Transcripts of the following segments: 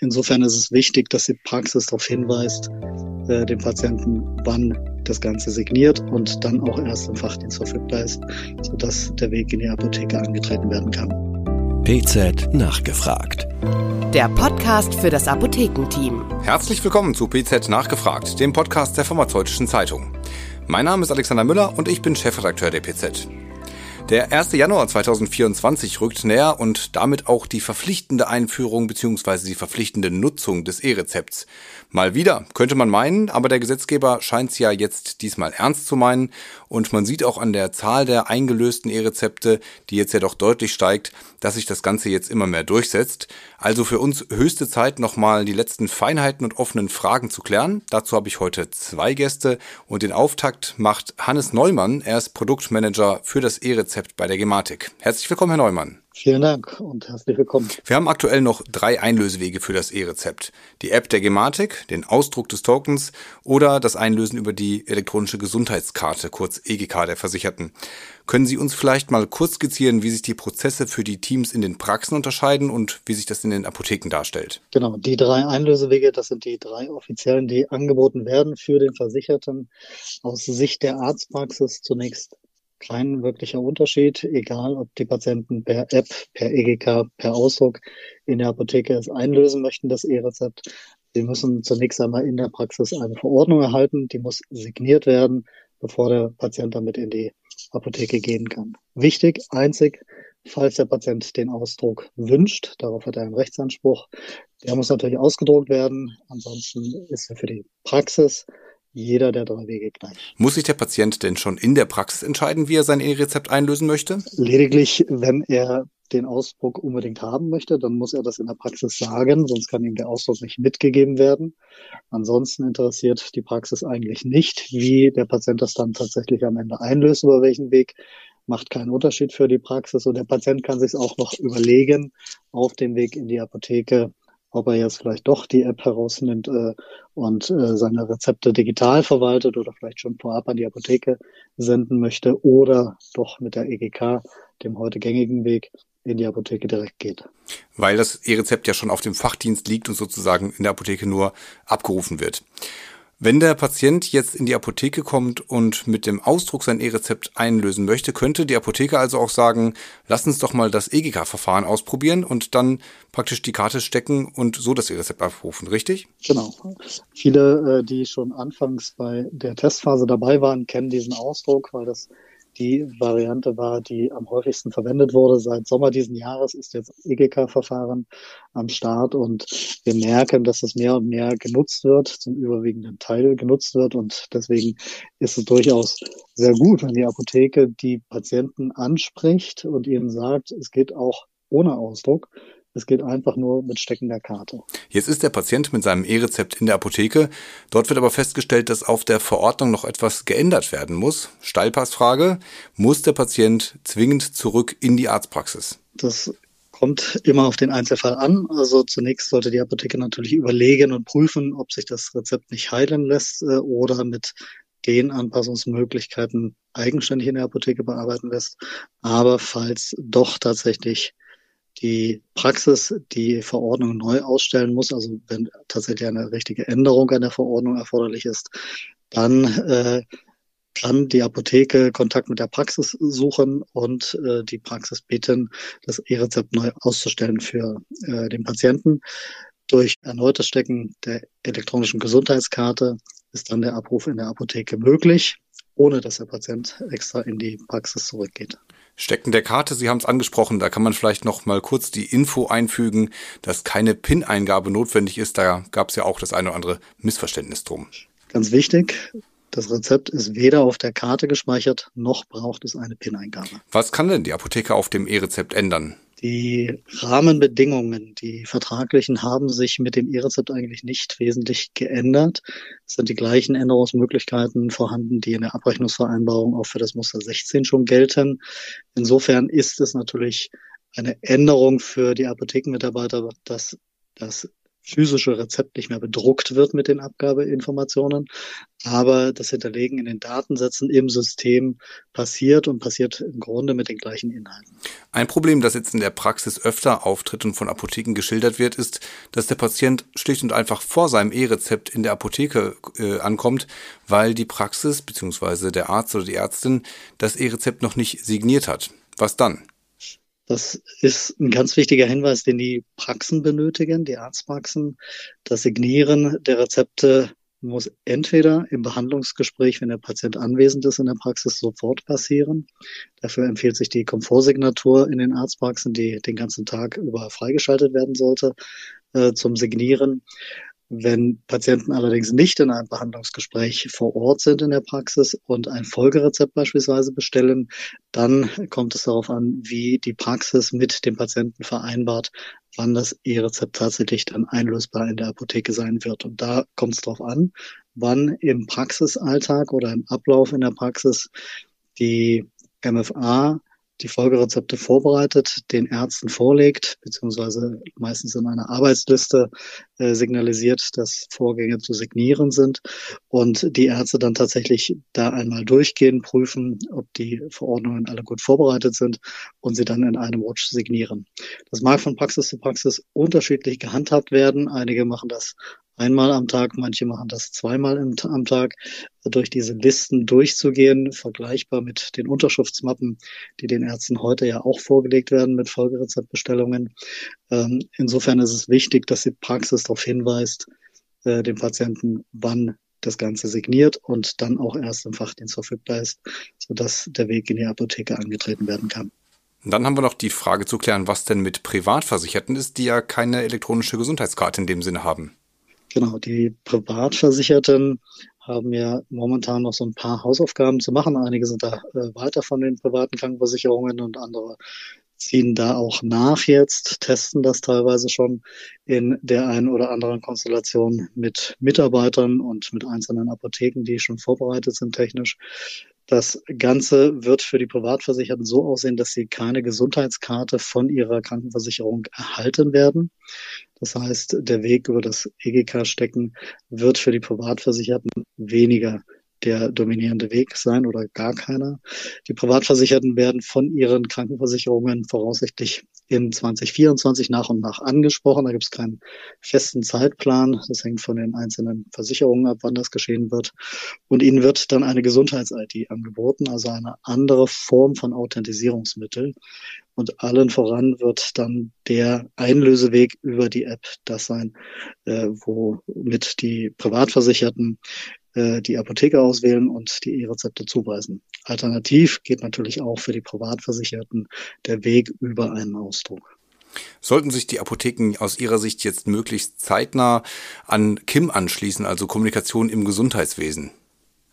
insofern ist es wichtig, dass die Praxis darauf hinweist, äh, dem Patienten, wann das Ganze signiert und dann auch erst im Fachdienst verfügbar ist, sodass der Weg in die Apotheke angetreten werden kann. PZ nachgefragt. Der Podcast für das Apothekenteam. Herzlich willkommen zu PZ nachgefragt, dem Podcast der Pharmazeutischen Zeitung. Mein Name ist Alexander Müller und ich bin Chefredakteur der PZ. Der 1. Januar 2024 rückt näher und damit auch die verpflichtende Einführung bzw. die verpflichtende Nutzung des E-Rezepts. Mal wieder, könnte man meinen, aber der Gesetzgeber scheint es ja jetzt diesmal ernst zu meinen und man sieht auch an der Zahl der eingelösten E-Rezepte, die jetzt ja doch deutlich steigt, dass sich das Ganze jetzt immer mehr durchsetzt. Also für uns höchste Zeit, nochmal die letzten Feinheiten und offenen Fragen zu klären. Dazu habe ich heute zwei Gäste und den Auftakt macht Hannes Neumann. Er ist Produktmanager für das E-Rezept bei der Gematik. Herzlich willkommen, Herr Neumann. Vielen Dank und herzlich willkommen. Wir haben aktuell noch drei Einlösewege für das E-Rezept. Die App der Gematik, den Ausdruck des Tokens oder das Einlösen über die elektronische Gesundheitskarte, kurz EGK der Versicherten. Können Sie uns vielleicht mal kurz skizzieren, wie sich die Prozesse für die Teams in den Praxen unterscheiden und wie sich das in den Apotheken darstellt? Genau, die drei Einlösewege, das sind die drei offiziellen, die angeboten werden für den Versicherten. Aus Sicht der Arztpraxis zunächst kein wirklicher Unterschied, egal ob die Patienten per App, per EGK, per Ausdruck in der Apotheke es einlösen möchten, das E-Rezept. Sie müssen zunächst einmal in der Praxis eine Verordnung erhalten, die muss signiert werden, bevor der Patient damit in die Apotheke gehen kann. Wichtig, einzig, falls der Patient den Ausdruck wünscht, darauf hat er einen Rechtsanspruch, der muss natürlich ausgedruckt werden, ansonsten ist er für die Praxis jeder der drei Wege gleich. Muss sich der Patient denn schon in der Praxis entscheiden, wie er sein E-Rezept einlösen möchte? Lediglich, wenn er den Ausdruck unbedingt haben möchte, dann muss er das in der Praxis sagen, sonst kann ihm der Ausdruck nicht mitgegeben werden. Ansonsten interessiert die Praxis eigentlich nicht, wie der Patient das dann tatsächlich am Ende einlöst, über welchen Weg macht keinen Unterschied für die Praxis und der Patient kann sich auch noch überlegen auf dem Weg in die Apotheke, ob er jetzt vielleicht doch die App herausnimmt äh, und äh, seine Rezepte digital verwaltet oder vielleicht schon vorab an die Apotheke senden möchte oder doch mit der EGK, dem heute gängigen Weg, in die Apotheke direkt geht. Weil das E-Rezept ja schon auf dem Fachdienst liegt und sozusagen in der Apotheke nur abgerufen wird. Wenn der Patient jetzt in die Apotheke kommt und mit dem Ausdruck sein E-Rezept einlösen möchte, könnte die Apotheke also auch sagen, lass uns doch mal das EGK-Verfahren ausprobieren und dann praktisch die Karte stecken und so das E-Rezept abrufen, richtig? Genau. Viele, äh, die schon anfangs bei der Testphase dabei waren, kennen diesen Ausdruck, weil das die Variante war, die am häufigsten verwendet wurde. Seit Sommer diesen Jahres ist jetzt EGK-Verfahren am Start und wir merken, dass es mehr und mehr genutzt wird, zum überwiegenden Teil genutzt wird und deswegen ist es durchaus sehr gut, wenn die Apotheke die Patienten anspricht und ihnen sagt, es geht auch ohne Ausdruck. Es geht einfach nur mit Stecken der Karte. Jetzt ist der Patient mit seinem E-Rezept in der Apotheke. Dort wird aber festgestellt, dass auf der Verordnung noch etwas geändert werden muss. Steilpassfrage. Muss der Patient zwingend zurück in die Arztpraxis? Das kommt immer auf den Einzelfall an. Also zunächst sollte die Apotheke natürlich überlegen und prüfen, ob sich das Rezept nicht heilen lässt äh, oder mit Genanpassungsmöglichkeiten eigenständig in der Apotheke bearbeiten lässt. Aber falls doch tatsächlich die Praxis die Verordnung neu ausstellen muss, also wenn tatsächlich eine richtige Änderung an der Verordnung erforderlich ist, dann äh, kann die Apotheke Kontakt mit der Praxis suchen und äh, die Praxis bitten, das E-Rezept neu auszustellen für äh, den Patienten. Durch erneutes Stecken der elektronischen Gesundheitskarte ist dann der Abruf in der Apotheke möglich, ohne dass der Patient extra in die Praxis zurückgeht. Stecken der Karte, Sie haben es angesprochen, da kann man vielleicht noch mal kurz die Info einfügen, dass keine PIN-Eingabe notwendig ist. Da gab es ja auch das eine oder andere Missverständnis drum. Ganz wichtig, das Rezept ist weder auf der Karte gespeichert, noch braucht es eine PIN-Eingabe. Was kann denn die Apotheke auf dem E-Rezept ändern? Die Rahmenbedingungen, die vertraglichen, haben sich mit dem E-Rezept eigentlich nicht wesentlich geändert. Es sind die gleichen Änderungsmöglichkeiten vorhanden, die in der Abrechnungsvereinbarung auch für das Muster 16 schon gelten. Insofern ist es natürlich eine Änderung für die Apothekenmitarbeiter, dass das physische Rezept nicht mehr bedruckt wird mit den Abgabeinformationen, aber das Hinterlegen in den Datensätzen im System passiert und passiert im Grunde mit den gleichen Inhalten. Ein Problem, das jetzt in der Praxis öfter auftritt und von Apotheken geschildert wird, ist, dass der Patient schlicht und einfach vor seinem E-Rezept in der Apotheke äh, ankommt, weil die Praxis bzw. der Arzt oder die Ärztin das E-Rezept noch nicht signiert hat. Was dann? Das ist ein ganz wichtiger Hinweis, den die Praxen benötigen, die Arztpraxen. Das Signieren der Rezepte muss entweder im Behandlungsgespräch, wenn der Patient anwesend ist in der Praxis, sofort passieren. Dafür empfiehlt sich die Komfortsignatur in den Arztpraxen, die den ganzen Tag über freigeschaltet werden sollte, äh, zum Signieren. Wenn Patienten allerdings nicht in einem Behandlungsgespräch vor Ort sind in der Praxis und ein Folgerezept beispielsweise bestellen, dann kommt es darauf an, wie die Praxis mit dem Patienten vereinbart, wann das E-Rezept tatsächlich dann einlösbar in der Apotheke sein wird. Und da kommt es darauf an, wann im Praxisalltag oder im Ablauf in der Praxis die MFA die Folgerezepte vorbereitet, den Ärzten vorlegt, beziehungsweise meistens in einer Arbeitsliste signalisiert, dass Vorgänge zu signieren sind und die Ärzte dann tatsächlich da einmal durchgehen, prüfen, ob die Verordnungen alle gut vorbereitet sind und sie dann in einem Rutsch signieren. Das mag von Praxis zu Praxis unterschiedlich gehandhabt werden. Einige machen das einmal am Tag, manche machen das zweimal im, am Tag, durch diese Listen durchzugehen, vergleichbar mit den Unterschriftsmappen, die den Ärzten heute ja auch vorgelegt werden mit Folgerezeptbestellungen. Ähm, insofern ist es wichtig, dass die Praxis darauf hinweist, äh, dem Patienten, wann das Ganze signiert und dann auch erst im Fachdienst verfügbar ist, sodass der Weg in die Apotheke angetreten werden kann. dann haben wir noch die Frage zu klären, was denn mit Privatversicherten ist, die ja keine elektronische Gesundheitskarte in dem Sinne haben. Genau, die Privatversicherten haben ja momentan noch so ein paar Hausaufgaben zu machen. Einige sind da äh, weiter von den privaten Krankenversicherungen und andere ziehen da auch nach jetzt, testen das teilweise schon in der einen oder anderen Konstellation mit Mitarbeitern und mit einzelnen Apotheken, die schon vorbereitet sind technisch. Das Ganze wird für die Privatversicherten so aussehen, dass sie keine Gesundheitskarte von ihrer Krankenversicherung erhalten werden. Das heißt, der Weg über das EGK-Stecken wird für die Privatversicherten weniger der dominierende Weg sein oder gar keiner. Die Privatversicherten werden von ihren Krankenversicherungen voraussichtlich in 2024 nach und nach angesprochen. Da gibt es keinen festen Zeitplan. Das hängt von den einzelnen Versicherungen ab, wann das geschehen wird. Und ihnen wird dann eine Gesundheits-ID angeboten, also eine andere Form von Authentisierungsmittel. Und allen voran wird dann der Einlöseweg über die App das sein, äh, womit die Privatversicherten äh, die Apotheke auswählen und die E-Rezepte zuweisen. Alternativ geht natürlich auch für die Privatversicherten der Weg über einen Ausdruck. Sollten sich die Apotheken aus Ihrer Sicht jetzt möglichst zeitnah an KIM anschließen, also Kommunikation im Gesundheitswesen?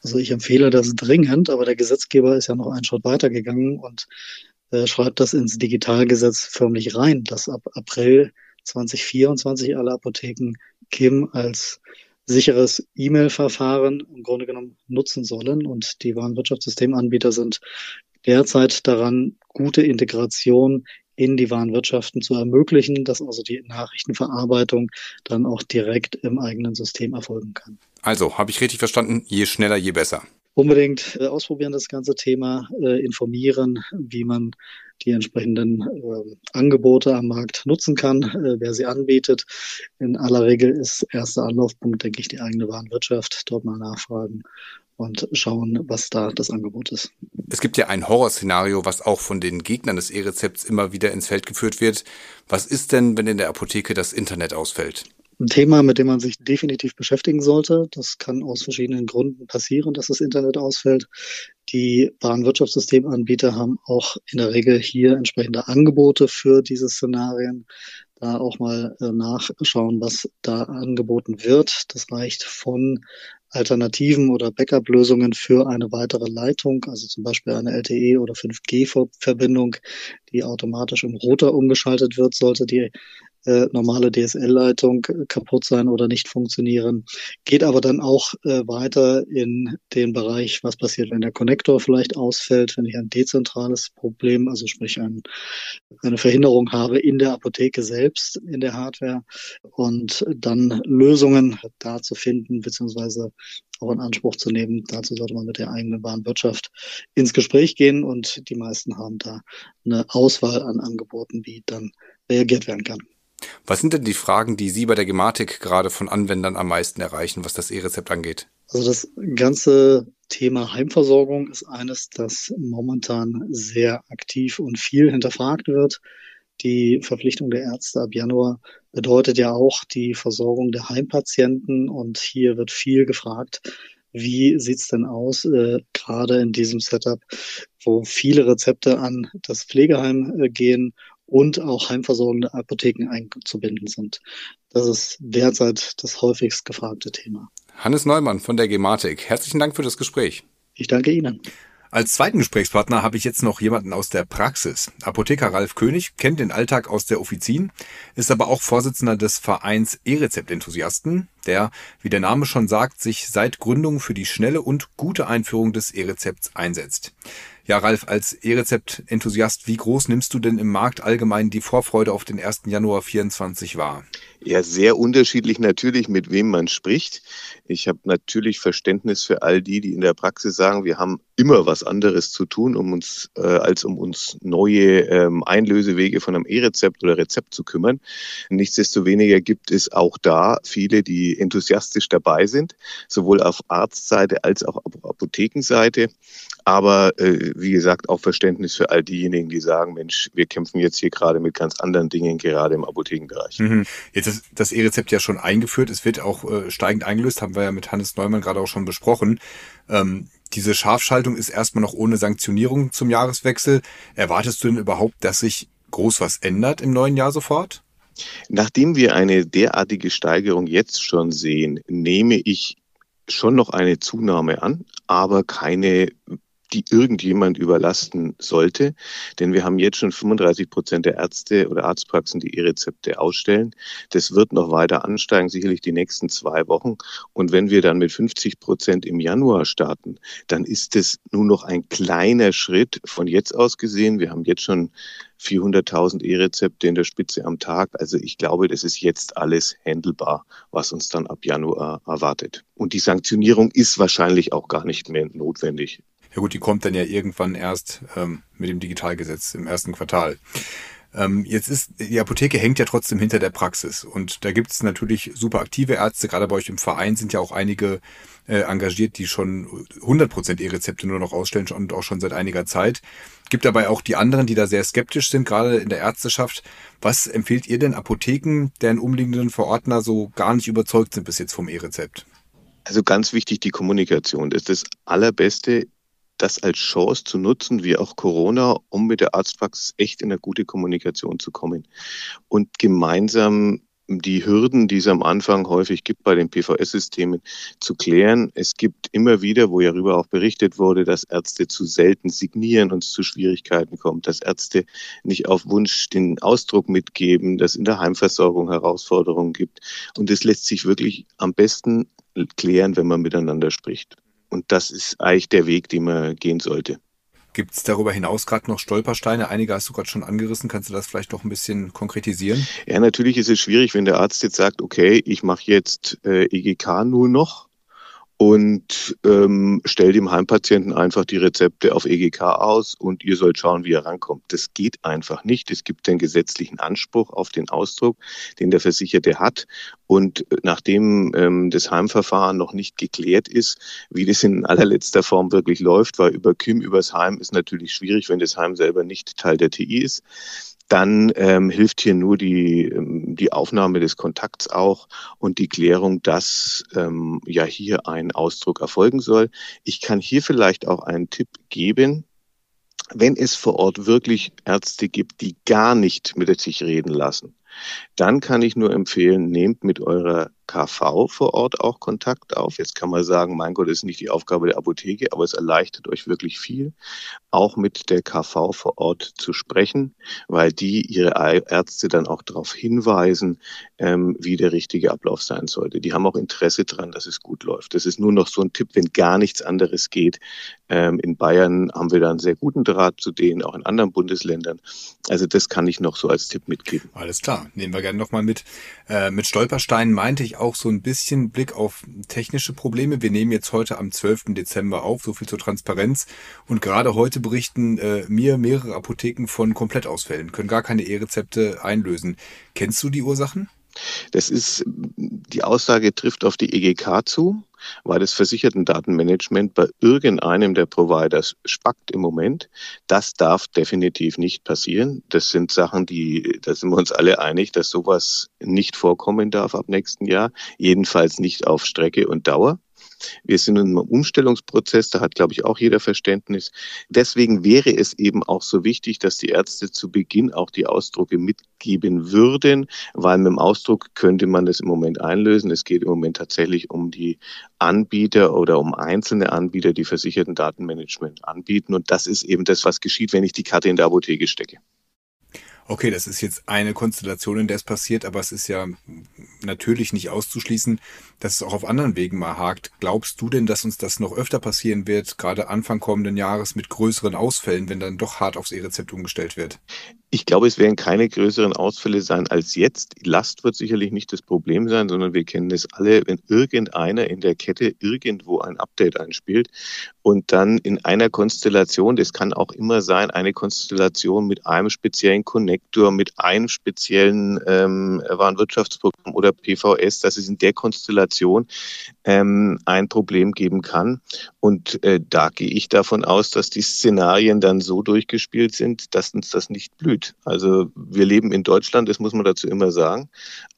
Also ich empfehle das dringend, aber der Gesetzgeber ist ja noch einen Schritt weiter gegangen und äh, schreibt das ins Digitalgesetz förmlich rein, dass ab April 2024 alle Apotheken KIM als sicheres E-Mail-Verfahren im Grunde genommen nutzen sollen. Und die Warenwirtschaftssystemanbieter sind derzeit daran, gute Integration in die Warenwirtschaften zu ermöglichen, dass also die Nachrichtenverarbeitung dann auch direkt im eigenen System erfolgen kann. Also, habe ich richtig verstanden, je schneller, je besser unbedingt äh, ausprobieren, das ganze Thema, äh, informieren, wie man die entsprechenden äh, Angebote am Markt nutzen kann, äh, wer sie anbietet. In aller Regel ist erster Anlaufpunkt, denke ich, die eigene Warenwirtschaft. Dort mal nachfragen und schauen, was da das Angebot ist. Es gibt ja ein Horrorszenario, was auch von den Gegnern des E-Rezepts immer wieder ins Feld geführt wird. Was ist denn, wenn in der Apotheke das Internet ausfällt? Ein Thema, mit dem man sich definitiv beschäftigen sollte. Das kann aus verschiedenen Gründen passieren, dass das Internet ausfällt. Die Warenwirtschaftssystemanbieter haben auch in der Regel hier entsprechende Angebote für diese Szenarien. Da auch mal äh, nachschauen, was da angeboten wird. Das reicht von Alternativen oder Backup-Lösungen für eine weitere Leitung, also zum Beispiel eine LTE oder 5G-Verbindung, die automatisch im Router umgeschaltet wird, sollte die äh, normale DSL-Leitung kaputt sein oder nicht funktionieren. Geht aber dann auch äh, weiter in den Bereich, was passiert, wenn der Konnektor vielleicht ausfällt, wenn ich ein dezentrales Problem, also sprich ein, eine Verhinderung habe in der Apotheke selbst, in der Hardware und dann Lösungen da zu finden, beziehungsweise auch in Anspruch zu nehmen. Dazu sollte man mit der eigenen Warenwirtschaft ins Gespräch gehen und die meisten haben da eine Auswahl an Angeboten, wie dann reagiert werden kann. Was sind denn die Fragen, die Sie bei der Gematik gerade von Anwendern am meisten erreichen, was das E-Rezept angeht? Also das ganze Thema Heimversorgung ist eines, das momentan sehr aktiv und viel hinterfragt wird. Die Verpflichtung der Ärzte ab Januar bedeutet ja auch die Versorgung der Heimpatienten und hier wird viel gefragt, wie sieht's denn aus, äh, gerade in diesem Setup, wo viele Rezepte an das Pflegeheim äh, gehen und auch heimversorgende Apotheken einzubinden sind. Das ist derzeit das häufigst gefragte Thema. Hannes Neumann von der Gematik, herzlichen Dank für das Gespräch. Ich danke Ihnen. Als zweiten Gesprächspartner habe ich jetzt noch jemanden aus der Praxis. Apotheker Ralf König kennt den Alltag aus der Offizin, ist aber auch Vorsitzender des Vereins E-Rezept-Enthusiasten, der, wie der Name schon sagt, sich seit Gründung für die schnelle und gute Einführung des E-Rezepts einsetzt. Ja, Ralf, als E-Rezept-Enthusiast, wie groß nimmst du denn im Markt allgemein die Vorfreude auf den 1. Januar 24 wahr? Ja, sehr unterschiedlich natürlich, mit wem man spricht. Ich habe natürlich Verständnis für all die, die in der Praxis sagen, wir haben immer was anderes zu tun, um uns äh, als um uns neue ähm, Einlösewege von einem E-Rezept oder Rezept zu kümmern. Nichtsdestoweniger gibt es auch da viele, die enthusiastisch dabei sind, sowohl auf Arztseite als auch auf Apothekenseite. Aber äh, wie gesagt, auch Verständnis für all diejenigen, die sagen, Mensch, wir kämpfen jetzt hier gerade mit ganz anderen Dingen, gerade im Apothekenbereich. Mhm. Jetzt ist das E-Rezept ja schon eingeführt. Es wird auch äh, steigend eingelöst, haben wir ja mit Hannes Neumann gerade auch schon besprochen. Ähm, diese Scharfschaltung ist erstmal noch ohne Sanktionierung zum Jahreswechsel. Erwartest du denn überhaupt, dass sich groß was ändert im neuen Jahr sofort? Nachdem wir eine derartige Steigerung jetzt schon sehen, nehme ich schon noch eine Zunahme an, aber keine die irgendjemand überlasten sollte. Denn wir haben jetzt schon 35 Prozent der Ärzte oder Arztpraxen, die E-Rezepte ausstellen. Das wird noch weiter ansteigen, sicherlich die nächsten zwei Wochen. Und wenn wir dann mit 50 Prozent im Januar starten, dann ist es nur noch ein kleiner Schritt von jetzt aus gesehen. Wir haben jetzt schon 400.000 E-Rezepte in der Spitze am Tag. Also ich glaube, das ist jetzt alles handelbar, was uns dann ab Januar erwartet. Und die Sanktionierung ist wahrscheinlich auch gar nicht mehr notwendig. Ja gut, die kommt dann ja irgendwann erst ähm, mit dem Digitalgesetz im ersten Quartal. Ähm, jetzt ist, die Apotheke hängt ja trotzdem hinter der Praxis. Und da gibt es natürlich super aktive Ärzte. Gerade bei euch im Verein sind ja auch einige äh, engagiert, die schon 100% E-Rezepte nur noch ausstellen und auch schon seit einiger Zeit. Gibt dabei auch die anderen, die da sehr skeptisch sind, gerade in der Ärzteschaft. Was empfehlt ihr denn Apotheken, deren umliegenden Verordner so gar nicht überzeugt sind bis jetzt vom E-Rezept? Also ganz wichtig die Kommunikation. Das ist das Allerbeste das als Chance zu nutzen, wie auch Corona, um mit der Arztpraxis echt in eine gute Kommunikation zu kommen und gemeinsam die Hürden, die es am Anfang häufig gibt bei den PVS-Systemen, zu klären. Es gibt immer wieder, wo ja darüber auch berichtet wurde, dass Ärzte zu selten signieren und es zu Schwierigkeiten kommt, dass Ärzte nicht auf Wunsch den Ausdruck mitgeben, dass in der Heimversorgung Herausforderungen gibt. Und es lässt sich wirklich am besten klären, wenn man miteinander spricht. Und das ist eigentlich der Weg, den man gehen sollte. Gibt es darüber hinaus gerade noch Stolpersteine? Einige hast du gerade schon angerissen. Kannst du das vielleicht noch ein bisschen konkretisieren? Ja, natürlich ist es schwierig, wenn der Arzt jetzt sagt, okay, ich mache jetzt äh, EGK nur noch und ähm, stellt dem Heimpatienten einfach die Rezepte auf EGK aus und ihr sollt schauen, wie er rankommt. Das geht einfach nicht. Es gibt den gesetzlichen Anspruch auf den Ausdruck, den der Versicherte hat. Und nachdem ähm, das Heimverfahren noch nicht geklärt ist, wie das in allerletzter Form wirklich läuft, weil über KIM, übers Heim ist natürlich schwierig, wenn das Heim selber nicht Teil der TI ist dann ähm, hilft hier nur die, ähm, die Aufnahme des Kontakts auch und die Klärung, dass ähm, ja hier ein Ausdruck erfolgen soll. Ich kann hier vielleicht auch einen Tipp geben. Wenn es vor Ort wirklich Ärzte gibt, die gar nicht mit sich reden lassen, dann kann ich nur empfehlen, nehmt mit eurer KV vor Ort auch Kontakt auf. Jetzt kann man sagen, mein Gott, das ist nicht die Aufgabe der Apotheke, aber es erleichtert euch wirklich viel, auch mit der KV vor Ort zu sprechen, weil die ihre Ärzte dann auch darauf hinweisen, ähm, wie der richtige Ablauf sein sollte. Die haben auch Interesse daran, dass es gut läuft. Das ist nur noch so ein Tipp, wenn gar nichts anderes geht. Ähm, in Bayern haben wir da einen sehr guten Draht zu denen, auch in anderen Bundesländern. Also das kann ich noch so als Tipp mitgeben. Alles klar, nehmen wir gerne nochmal mit. Äh, mit Stolpersteinen meinte ich auch so ein bisschen Blick auf technische Probleme. Wir nehmen jetzt heute am 12. Dezember auf, so viel zur Transparenz. Und gerade heute berichten äh, mir mehrere Apotheken von Komplettausfällen, können gar keine E-Rezepte einlösen. Kennst du die Ursachen? Das ist, die Aussage trifft auf die EGK zu, weil das Versichertendatenmanagement bei irgendeinem der Providers spackt im Moment. Das darf definitiv nicht passieren. Das sind Sachen, die, da sind wir uns alle einig, dass sowas nicht vorkommen darf ab nächsten Jahr. Jedenfalls nicht auf Strecke und Dauer. Wir sind in einem Umstellungsprozess, da hat, glaube ich, auch jeder Verständnis. Deswegen wäre es eben auch so wichtig, dass die Ärzte zu Beginn auch die Ausdrucke mitgeben würden, weil mit dem Ausdruck könnte man das im Moment einlösen. Es geht im Moment tatsächlich um die Anbieter oder um einzelne Anbieter, die versicherten Datenmanagement anbieten. Und das ist eben das, was geschieht, wenn ich die Karte in der Apotheke stecke okay, das ist jetzt eine Konstellation, in der es passiert, aber es ist ja natürlich nicht auszuschließen, dass es auch auf anderen Wegen mal hakt. Glaubst du denn, dass uns das noch öfter passieren wird, gerade Anfang kommenden Jahres mit größeren Ausfällen, wenn dann doch hart aufs E-Rezept umgestellt wird? Ich glaube, es werden keine größeren Ausfälle sein als jetzt. Last wird sicherlich nicht das Problem sein, sondern wir kennen es alle, wenn irgendeiner in der Kette irgendwo ein Update einspielt und dann in einer Konstellation, das kann auch immer sein, eine Konstellation mit einem speziellen Connector, mit einem speziellen ähm, Warenwirtschaftsprogramm oder PVS, dass es in der Konstellation ähm, ein Problem geben kann. Und äh, da gehe ich davon aus, dass die Szenarien dann so durchgespielt sind, dass uns das nicht blüht. Also wir leben in Deutschland, das muss man dazu immer sagen.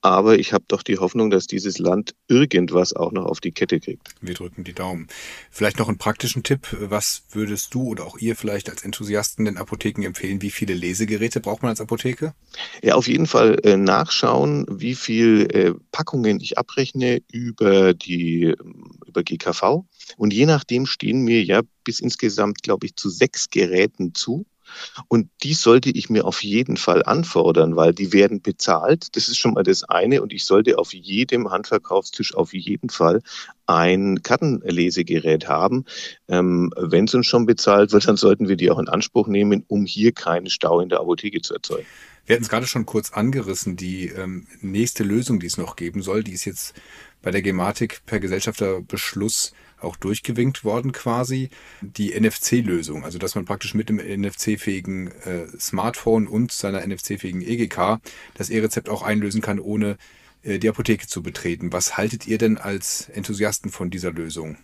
Aber ich habe doch die Hoffnung, dass dieses Land irgendwas auch noch auf die Kette kriegt. Wir drücken die Daumen. Vielleicht noch einen praktischen Tipp. Was würdest du oder auch ihr vielleicht als Enthusiasten den Apotheken empfehlen? Wie viele Lesegeräte braucht man als Apotheke? Ja, auf jeden Fall äh, nachschauen, wie viel äh, Packungen ich abrechne über die über GKV. Und je nachdem stehen mir ja bis insgesamt, glaube ich, zu sechs Geräten zu. Und die sollte ich mir auf jeden Fall anfordern, weil die werden bezahlt. Das ist schon mal das eine. Und ich sollte auf jedem Handverkaufstisch auf jeden Fall ein Kartenlesegerät haben. Ähm, Wenn es uns schon bezahlt wird, dann sollten wir die auch in Anspruch nehmen, um hier keinen Stau in der Apotheke zu erzeugen. Wir hatten es gerade schon kurz angerissen. Die ähm, nächste Lösung, die es noch geben soll, die ist jetzt bei der Gematik per Gesellschafterbeschluss auch durchgewinkt worden quasi. Die NFC-Lösung, also dass man praktisch mit dem NFC-fähigen äh, Smartphone und seiner NFC-fähigen EGK das E-Rezept auch einlösen kann, ohne äh, die Apotheke zu betreten. Was haltet ihr denn als Enthusiasten von dieser Lösung?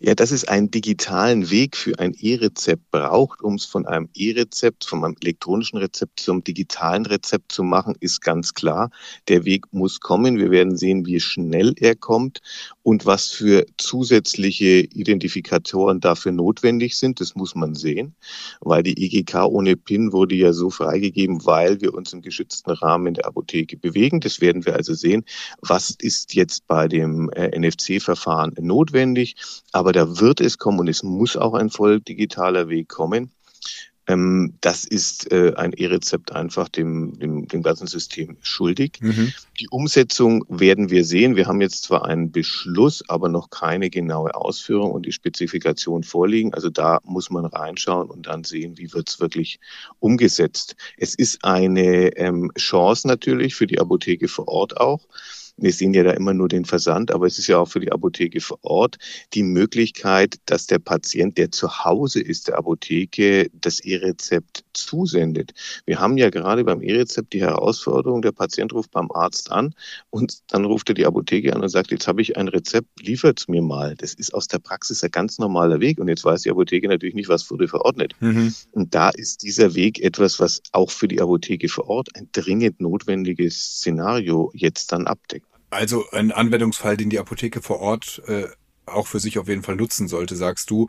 Ja, dass es einen digitalen Weg für ein E-Rezept braucht, um es von einem E-Rezept, von einem elektronischen Rezept zum digitalen Rezept zu machen, ist ganz klar. Der Weg muss kommen. Wir werden sehen, wie schnell er kommt und was für zusätzliche Identifikatoren dafür notwendig sind. Das muss man sehen, weil die EGK ohne PIN wurde ja so freigegeben, weil wir uns im geschützten Rahmen in der Apotheke bewegen. Das werden wir also sehen. Was ist jetzt bei dem äh, NFC-Verfahren notwendig? Aber da wird es kommen und es muss auch ein voll digitaler Weg kommen. Ähm, das ist äh, ein E-Rezept einfach dem, dem, dem ganzen System schuldig. Mhm. Die Umsetzung werden wir sehen. Wir haben jetzt zwar einen Beschluss, aber noch keine genaue Ausführung und die Spezifikation vorliegen. Also da muss man reinschauen und dann sehen, wie wird es wirklich umgesetzt. Es ist eine ähm, Chance natürlich für die Apotheke vor Ort auch wir sehen ja da immer nur den Versand, aber es ist ja auch für die Apotheke vor Ort die Möglichkeit, dass der Patient, der zu Hause ist, der Apotheke, das E-Rezept zusendet. Wir haben ja gerade beim E-Rezept die Herausforderung, der Patient ruft beim Arzt an und dann ruft er die Apotheke an und sagt, jetzt habe ich ein Rezept, liefert es mir mal. Das ist aus der Praxis ein ganz normaler Weg und jetzt weiß die Apotheke natürlich nicht, was wurde verordnet. Mhm. Und da ist dieser Weg etwas, was auch für die Apotheke vor Ort ein dringend notwendiges Szenario jetzt dann abdeckt. Also ein Anwendungsfall, den die Apotheke vor Ort äh, auch für sich auf jeden Fall nutzen sollte, sagst du.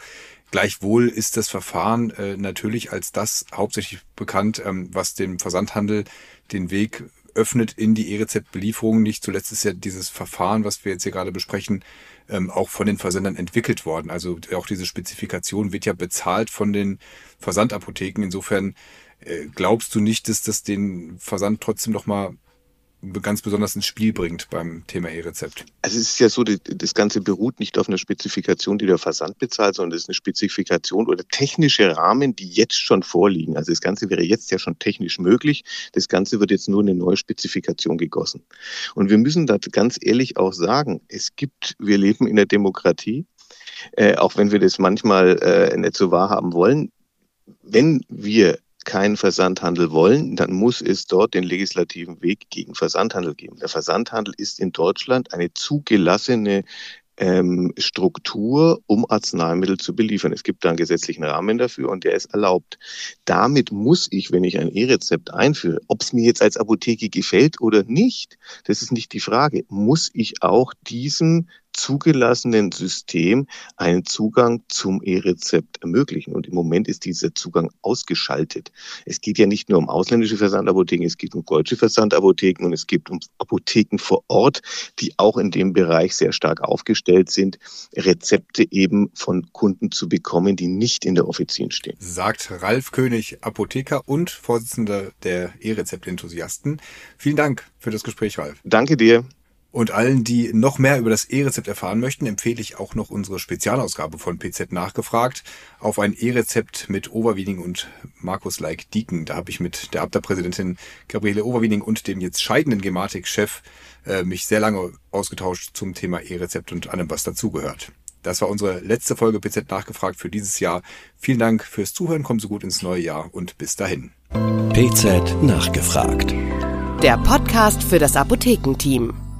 Gleichwohl ist das Verfahren äh, natürlich als das hauptsächlich bekannt, ähm, was dem Versandhandel den Weg öffnet in die E-Rezept-Belieferung. Nicht zuletzt ist ja dieses Verfahren, was wir jetzt hier gerade besprechen, ähm, auch von den Versendern entwickelt worden. Also auch diese Spezifikation wird ja bezahlt von den Versandapotheken. Insofern äh, glaubst du nicht, dass das den Versand trotzdem noch mal ganz besonders ins Spiel bringt beim Thema E-Rezept? Also es ist ja so, das Ganze beruht nicht auf einer Spezifikation, die der Versand bezahlt, sondern es ist eine Spezifikation oder technische Rahmen, die jetzt schon vorliegen. Also das Ganze wäre jetzt ja schon technisch möglich. Das Ganze wird jetzt nur eine neue Spezifikation gegossen. Und wir müssen da ganz ehrlich auch sagen, es gibt, wir leben in der Demokratie, äh, auch wenn wir das manchmal äh, nicht so wahrhaben wollen. Wenn wir keinen Versandhandel wollen, dann muss es dort den legislativen Weg gegen Versandhandel geben. Der Versandhandel ist in Deutschland eine zugelassene ähm, Struktur, um Arzneimittel zu beliefern. Es gibt da einen gesetzlichen Rahmen dafür und der ist erlaubt. Damit muss ich, wenn ich ein E-Rezept einführe, ob es mir jetzt als Apotheke gefällt oder nicht, das ist nicht die Frage, muss ich auch diesem zugelassenen System einen Zugang zum E-Rezept ermöglichen. Und im Moment ist dieser Zugang ausgeschaltet. Es geht ja nicht nur um ausländische Versandapotheken, es geht um deutsche Versandapotheken und es geht um Apotheken vor Ort, die auch in dem Bereich sehr stark aufgestellt sind, Rezepte eben von Kunden zu bekommen, die nicht in der Offizien stehen. Sagt Ralf König, Apotheker und Vorsitzender der E-Rezept-Enthusiasten. Vielen Dank für das Gespräch, Ralf. Danke dir. Und allen, die noch mehr über das E-Rezept erfahren möchten, empfehle ich auch noch unsere Spezialausgabe von PZ nachgefragt auf ein E-Rezept mit Overwiening und Markus Leik Dieken. Da habe ich mit der Abda-Präsidentin Gabriele Overwiening und dem jetzt scheidenden Gematik-Chef äh, mich sehr lange ausgetauscht zum Thema E-Rezept und allem, was dazugehört. Das war unsere letzte Folge PZ nachgefragt für dieses Jahr. Vielen Dank fürs Zuhören, kommen Sie gut ins neue Jahr und bis dahin. PZ nachgefragt. Der Podcast für das Apothekenteam.